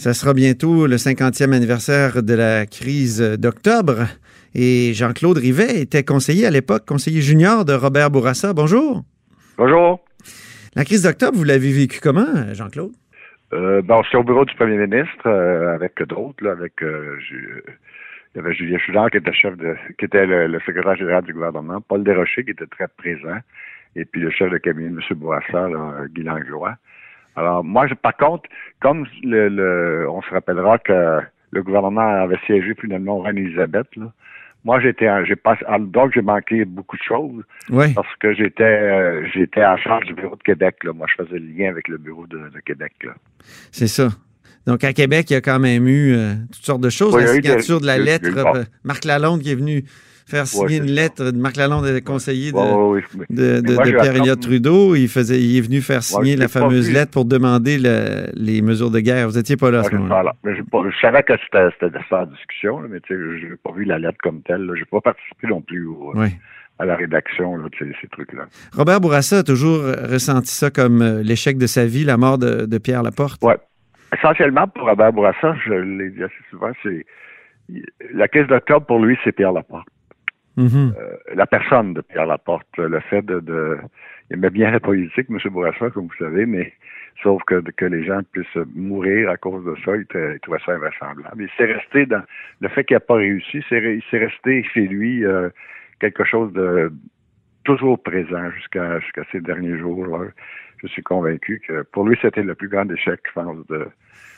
Ça sera bientôt le 50e anniversaire de la crise d'octobre. Et Jean-Claude Rivet était conseiller à l'époque, conseiller junior de Robert Bourassa. Bonjour. Bonjour. La crise d'octobre, vous l'avez vécue comment, Jean-Claude? Euh, bon, au bureau du premier ministre euh, avec d'autres, avec euh, il y avait Julien Chouard qui était chef de qui était le, secrétaire général du gouvernement, Paul Desrochers qui était très présent, et puis le chef de cabinet, M. Bourassa, là, Guy Langlois. Alors moi, par contre, comme le, on se rappellera que le gouvernement avait siégé finalement Reine-Élisabeth, moi j'étais j'ai pas donc j'ai manqué beaucoup de choses parce que j'étais euh, j'étais en charge du bureau de Québec là. moi je faisais le lien avec le bureau de, Québec c'est ça. Donc à Québec il y a quand même eu euh, toutes sortes de choses. La signature de la lettre euh, Marc Lalonde qui est venu faire signer une lettre de Marc Lalonde, conseiller de, de, Pierre-Éliott Trudeau. Il, faisait, il est venu faire signer la fameuse lettre pour demander les mesures de guerre. Vous n'étiez pas là à ce moment-là. Je, savais que c'était ça en discussion, mais je n'ai pas vu la lettre comme telle. Je n'ai pas participé non plus à la rédaction de ces, trucs-là. Robert Bourassa a toujours ressenti ça comme euh, l'échec de sa vie, la mort de, Pierre Laporte. Oui. Essentiellement, pour Robert Bourassa, je l'ai dit assez souvent, c'est la caisse d'octobre, pour lui, c'est Pierre Laporte. Mm-hmm. Euh, la personne de Pierre Laporte, le fait de, de il aimait bien la politique, M. Bourassa, comme vous savez, mais sauf que, que les gens puissent mourir à cause de ça, il, trouvait ça invraisemblable. Il s'est resté dans le fait qu'il n'a pas réussi, il s'est resté chez lui euh, quelque chose de toujours présent jusqu'à ces derniers jours. Là. Je suis convaincu que pour lui, c'était le plus grand échec, je pense, de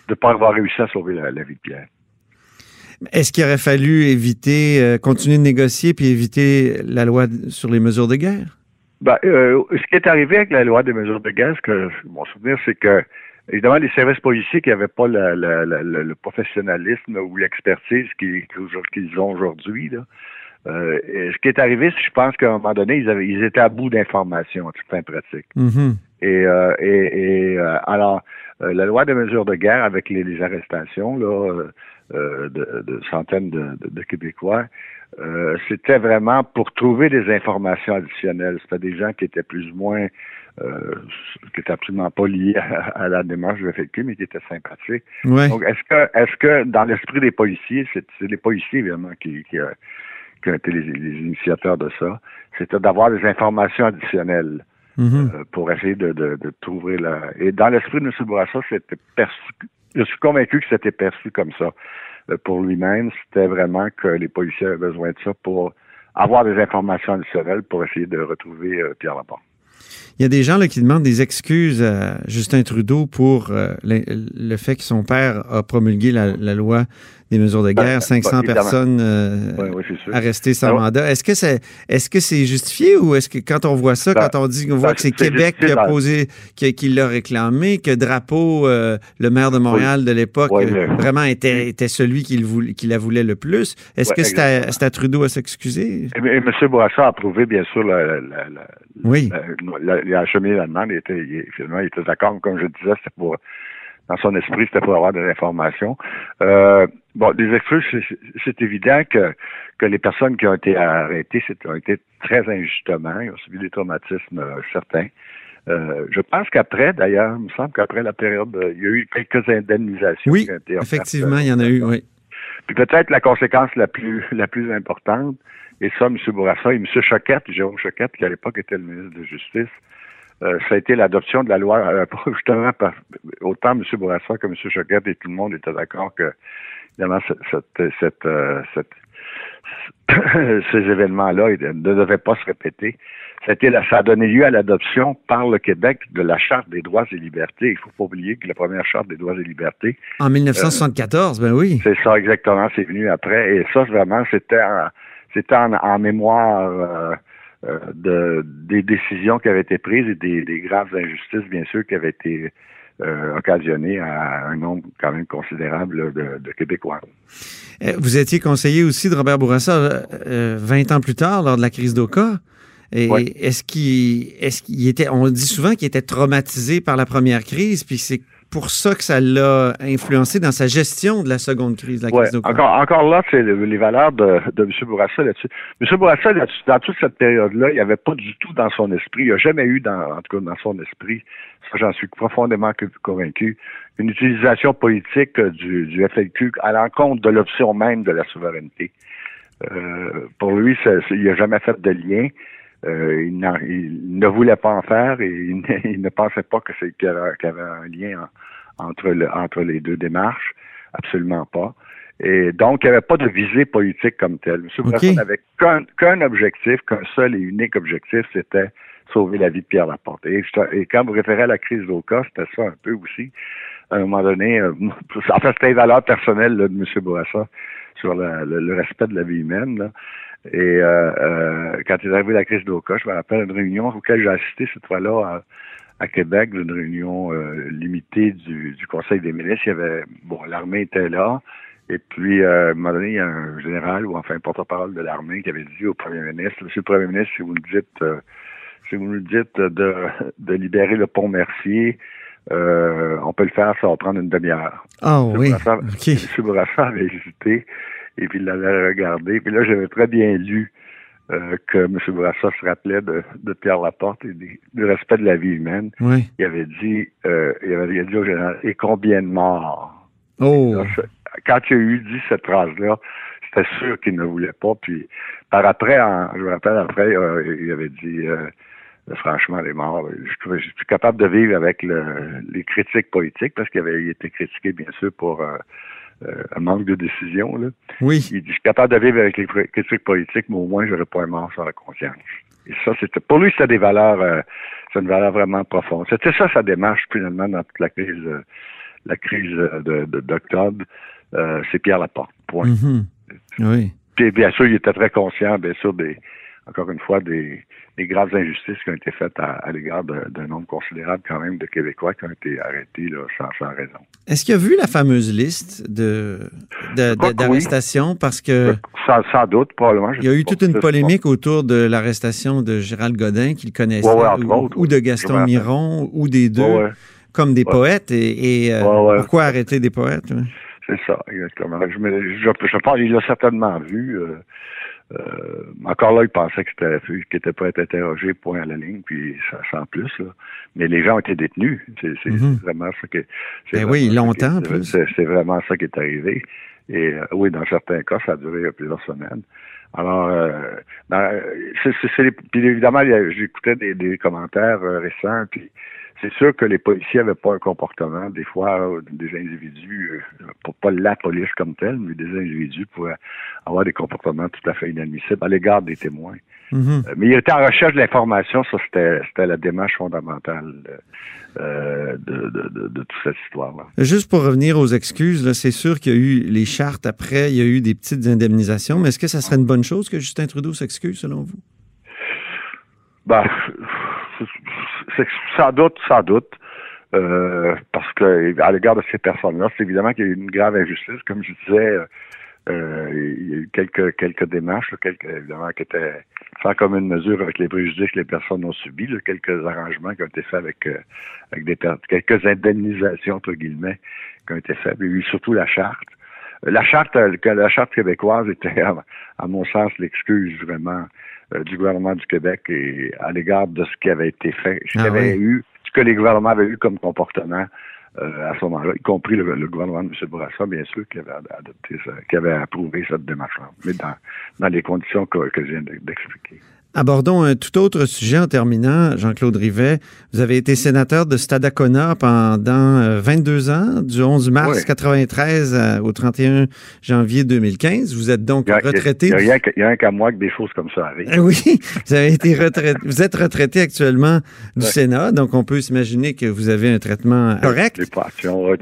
ne pas avoir réussi à sauver la vie de Pierre. Est-ce qu'il aurait fallu éviter, euh, continuer de négocier puis éviter la loi sur les mesures de guerre? Ben, euh, ce qui est arrivé avec la loi des mesures de guerre, ce que mon souvenir, c'est que évidemment les services policiers qui n'avaient pas le professionnalisme ou l'expertise qu'ils ont aujourd'hui, euh, ce qui est arrivé, c'est je pense qu'à un moment donné, ils, avaient, ils étaient à bout d'informations, en toute fin pratique. Mm-hmm. Et, et, alors, la loi des mesures de guerre avec les, les arrestations, là, euh, de, centaines de, Québécois. Euh, c'était vraiment pour trouver des informations additionnelles. C'était des gens qui étaient plus ou moins, euh, qui étaient absolument pas liés à, la démarche de FLQ, mais qui étaient sympathiques. Donc, est-ce que, est-ce que dans l'esprit des policiers, c'est, les policiers évidemment qui, qui, qui ont été les, initiateurs de ça, c'était d'avoir des informations additionnelles. Mm-hmm. pour essayer de, trouver la... Et dans l'esprit de M. Bourassa, c'était perçu je suis convaincu que c'était perçu comme ça euh, pour lui-même. C'était vraiment que les policiers avaient besoin de ça pour avoir des informations additionnelles pour essayer de retrouver euh, Pierre Laporte. Il y a des gens là, qui demandent des excuses à Justin Trudeau pour euh, le, fait que son père a promulgué la loi des mesures de ben, guerre, 500 personnes euh, arrêtées sans mandat. Est-ce que c'est est-ce que c'est justifié ou est-ce que quand on voit ça, ben, quand on dit qu'on voit ben, que c'est Québec qui a posé, qui, l'a réclamé, que Drapeau, euh, le maire de Montréal de l'époque, vraiment était, était celui qui, qui, la voulait le plus, est-ce que c'est à, Trudeau à s'excuser? Et, M. Bourassa a approuvé, bien sûr, la, oui. Il a acheminé la demande. Il était, finalement, il était d'accord. Comme je disais, c'était pour dans son esprit, c'était pour avoir de l'information. Euh, bon, des excuses, c'est évident que, que les personnes qui ont été arrêtées ont été très injustement, ils ont subi des traumatismes euh, certains. Euh, je pense qu'après, d'ailleurs, il me semble qu'après la période, il y a eu quelques indemnisations. Oui, effectivement, il y en a eu, oui. Puis peut-être la conséquence la plus la plus importante, et ça, M. Bourassa et M. Choquette, Jérôme Choquette, qui à l'époque était le ministre de Justice, euh, ça a été l'adoption de la loi, euh, justement, par, autant M. Bourassa que M. Choquette et tout le monde étaient d'accord que, évidemment, cette, cette, euh, ces événements-là ne devaient pas se répéter. Ça a, été ça a donné lieu à l'adoption par le Québec de la Charte des droits et libertés. Il faut pas oublier que la première Charte des droits et libertés... En 1974, ben oui. C'est ça, exactement. C'est venu après. Et ça, vraiment, c'était en, c'était en, mémoire... Euh, de, des décisions qui avaient été prises et des, graves injustices, bien sûr, qui avaient été euh, occasionnées à un nombre quand même considérable de, Québécois. Euh, vous étiez conseiller aussi de Robert Bourassa 20 ans plus tard, lors de la crise d'Oka. Et est-ce qu'il est-ce qu'il était on dit souvent qu'il était traumatisé par la première crise puis c'est pour ça que ça l'a influencé dans sa gestion de la seconde crise, la crise encore, encore là, c'est les valeurs de, de M. Bourassa là-dessus. M. Bourassa, dans toute cette période-là, il n'y avait pas du tout dans son esprit, il n'y a jamais eu, dans, en tout cas dans son esprit, ça j'en suis profondément convaincu, une utilisation politique du, du FLQ à l'encontre de l'option même de la souveraineté. Euh, pour lui, il n'a jamais fait de lien. Euh, il, ne voulait pas en faire et il, ne, pensait pas que qu'il y, avait un lien entre, entre les deux démarches. Absolument pas. Et donc, il n'y avait pas de visée politique comme telle. M. Okay. n'avait qu'un objectif, qu'un seul et unique objectif, c'était sauver la vie de Pierre Laporte. Et, quand vous référez à la crise d'Oka, c'était ça un peu aussi. À un moment donné, euh, en fait, c'était une valeur personnelle de M. Bourassa sur le, respect de la vie humaine. Là. Et euh, euh, quand est arrivé la crise d'Oka, je me rappelle une réunion auquel j'ai assisté cette fois-là à, Québec, une réunion euh, limitée du, Conseil des ministres. Il y avait bon, l'armée était là. Et puis, à un moment donné, il y a un général ou enfin un porte-parole de l'armée qui avait dit au premier ministre, Monsieur le Premier ministre, si vous nous dites si vous nous dites de, de libérer le pont Mercier, on peut le faire, ça va prendre une demi-heure. Ah oui. M. Bourassa avait hésité. Et puis il l'avait regardé. Puis là, j'avais très bien lu euh, que M. Bourassa se rappelait de, Pierre Laporte et du respect de la vie humaine. Oui. Il avait dit, euh, il avait dit au général, et combien de morts? Oh. quand il a eu dit cette phrase-là, c'était sûr qu'il ne voulait pas. Puis par après, je me rappelle après, euh, il avait dit franchement, les morts, je, suis capable de vivre avec les critiques politiques parce qu'il avait été critiqué, bien sûr, pour euh, un manque de décision. Là. Oui. Il dit, je suis capable de vivre avec les critiques politiques, mais au moins, j'aurais pas un mort sur la conscience. Et ça, c'était, pour lui, c'était des valeurs, euh, c'est une valeur vraiment profonde. C'était ça sa démarche, finalement, dans toute la crise, euh, la crise de, d'octobre. c'est Pierre Laporte. Point. Mm-hmm. Oui. Puis, bien sûr, il était très conscient, bien sûr, des, encore une fois, des, des graves injustices qui ont été faites à, l'égard d'un nombre considérable quand même de Québécois qui ont été arrêtés là, sans, raison. Est-ce qu'il a vu la fameuse liste de, d'arrestations? Parce que... Sans, doute, probablement. Il y a eu toute une polémique autour de l'arrestation de Gérald Godin, qu'il connaissait, ou, de Gaston Miron, ou des deux, comme des poètes. Et, euh, pourquoi arrêter des poètes? C'est ça, exactement. Je, je, pense qu'il l'a certainement vu. Euh, euh, encore là, il pensait que c'était qu'il n'était pas être interrogé, point à la ligne, puis ça sans plus. Là. Mais les gens ont été détenus. C'est mhm. vraiment ça. Ben oui, longtemps. C'est vraiment ça qui est arrivé. Et euh, oui, dans certains cas, ça a duré plusieurs semaines. Alors, euh, c'est, puis évidemment, j'écoutais des, des commentaires récents, puis c'est sûr que les policiers n'avaient pas un comportement, des fois, euh, des individus, euh, pas la police comme telle, mais des individus pouvaient avoir des comportements tout à fait inadmissibles à l'égard des témoins. Mm-hmm. Euh, mais il était en recherche d'informations, ça c'était la démarche fondamentale de, toute cette histoire-là. Juste pour revenir aux excuses, c'est sûr qu'il y a eu les chartes après, il y a eu des petites indemnisations, mais est-ce que ça serait une bonne chose que Justin Trudeau s'excuse selon vous? Ben, sans doute, sans doute. Euh, parce que à l'égard de ces personnes-là, c'est évidemment qu'il y a eu une grave injustice. Comme je disais, euh, il y a eu quelques quelques démarches, quelques, évidemment, qui étaient sans commune mesure avec les préjudices que les personnes ont subis, quelques arrangements qui ont été faits avec euh, avec des quelques indemnisations entre guillemets qui ont été faits. Il y a eu surtout la charte. La charte, la charte québécoise était, à mon sens, l'excuse vraiment euh, du gouvernement du Québec et à l'égard de ce qui avait été fait, ce, ah avait eu, ce que les gouvernements avaient eu comme comportement euh, à ce moment-là, y compris le, gouvernement de M. Bourassa, bien sûr, qui avait adopté ça, qui avait approuvé cette démarche-là, mais dans, dans les conditions que, que je viens d'expliquer. Abordons un tout autre sujet en terminant. Jean-Claude Rivet, vous avez été sénateur de Stadacona pendant 22 euh, ans, du 11 mars 1993 euh, au 31 janvier 2015. Vous êtes donc retraité. Il n'y a, rien qu'à moi que des choses comme ça arrivent. Oui, vous avez été retraité. vous êtes retraité actuellement du Sénat, donc on peut s'imaginer que vous avez un traitement correct.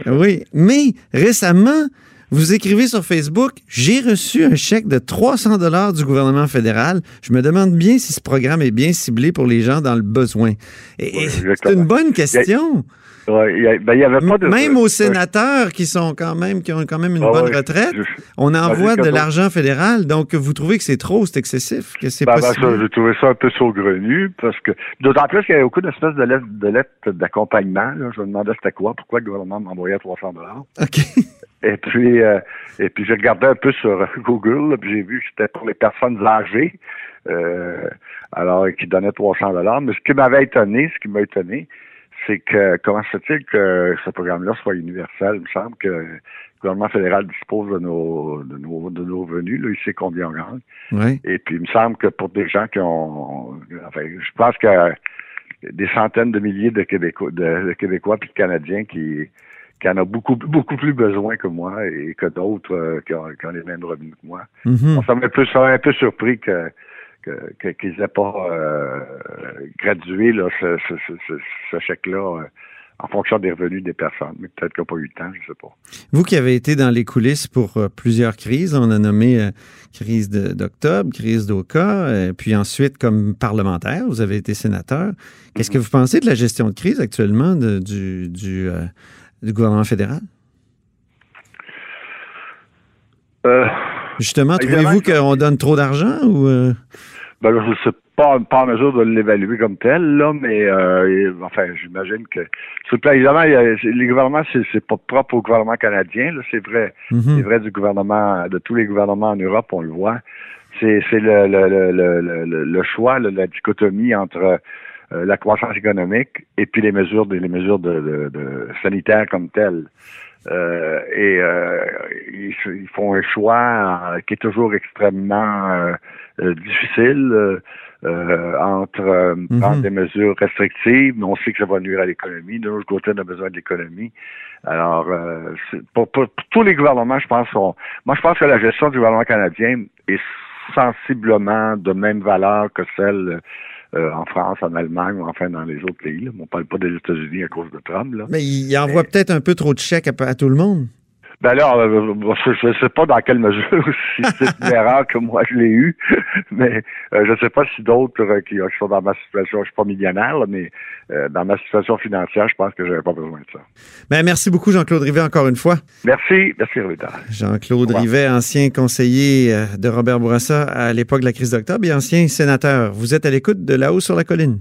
Oui, mais récemment, vous écrivez sur Facebook, j'ai reçu un chèque de 300 dollars du gouvernement fédéral. Je me demande bien si ce programme est bien ciblé pour les gens dans le besoin. Et, c'est une bonne question. Ben, y avait pas de, même aux sénateurs qui sont quand même qui ont quand même une bonne retraite, on ben, envoie de l'argent fédéral. Donc, vous trouvez que c'est trop, c'est excessif, que c'est ben, J'ai trouvé ça un peu saugrenu parce que d'autant plus qu'il y avait beaucoup d'espèces de lettres de lettres d'accompagnement. Je me demandais c'était quoi, pourquoi le gouvernement m'envoyait 300 dollars. OK. Et puis, euh, et puis j'ai regardé un peu sur Google, puis j'ai vu que c'était pour les personnes âgées, euh, alors qui donnaient 300 dollars. Mais ce qui m'avait étonné, ce qui m'a étonné, c'est que comment se fait-il que ce programme-là soit universel? Il me semble que le gouvernement fédéral dispose de nos de nos, de nos revenus, là, il sait combien on gagne. Oui. Et puis il me semble que pour des gens qui ont enfin, je pense qu'il y a des centaines de milliers de Québécois de, Québécois puis de Canadiens qui qui en a beaucoup beaucoup plus besoin que moi et que d'autres euh, qui, ont, les mêmes revenus que moi. Mm-hmm. ça m'a un peu surpris que qu'ils n'aient pas euh, gradué là, ce, ce, chèque-là euh, en fonction des revenus des personnes. Mais peut-être qu'il n'y a pas eu le temps, je ne sais pas. Vous qui avez été dans les coulisses pour euh, plusieurs crises, on a nommé crise d'octobre, crise d'Oka, puis ensuite comme parlementaire, vous avez été sénateur. Qu'est-ce que mm-hmm. vous pensez de la gestion de crise actuellement du, du, du, gouvernement fédéral? Justement, trouvez-vous qu'on donne trop d'argent ou ben là, je ne suis pas, pas en mesure de l'évaluer comme tel, là, mais euh, enfin, j'imagine que sur le plan, évidemment, les gouvernements, c'est, pas propre au gouvernement canadien, là, c'est vrai. Mhm. C'est vrai du gouvernement, de tous les gouvernements en Europe, on le voit. C'est, le, le, le, le, le choix, la dichotomie entre euh, la croissance économique et puis les mesures les mesures de, de, de sanitaires comme telles. Euh, et euh, ils, ils, font un choix qui est toujours extrêmement euh, difficile euh, entre mhm. prendre des mesures restrictives, mais on sait que ça va nuire à l'économie. De l'autre côté, on a besoin de l'économie. Alors, pour, pour, tous les gouvernements, je pense, sont, moi, je pense que la gestion du gouvernement canadien est sensiblement de même valeur que celle euh, en France, en Allemagne ou enfin dans les autres pays. On ne parle pas des États-Unis à cause de Trump. Là. Mais il envoie peut-être un peu trop de chèques à, tout le monde. Ben là, euh, je ne sais pas dans quelle mesure, si c'est une erreur que moi je l'ai eu, mais euh, je ne sais pas si d'autres qui, sont dans ma situation, je ne suis pas millionnaire, mais dans ma situation financière, je pense que je n'avais pas besoin de ça. Ben, merci beaucoup, Jean-Claude Rivet, encore une fois. Merci, merci. Jean-Claude Rivet, ancien conseiller de Robert Bourassa à l'époque de la crise d'octobre et ancien sénateur. Vous êtes à l'écoute de là-haut sur la colline.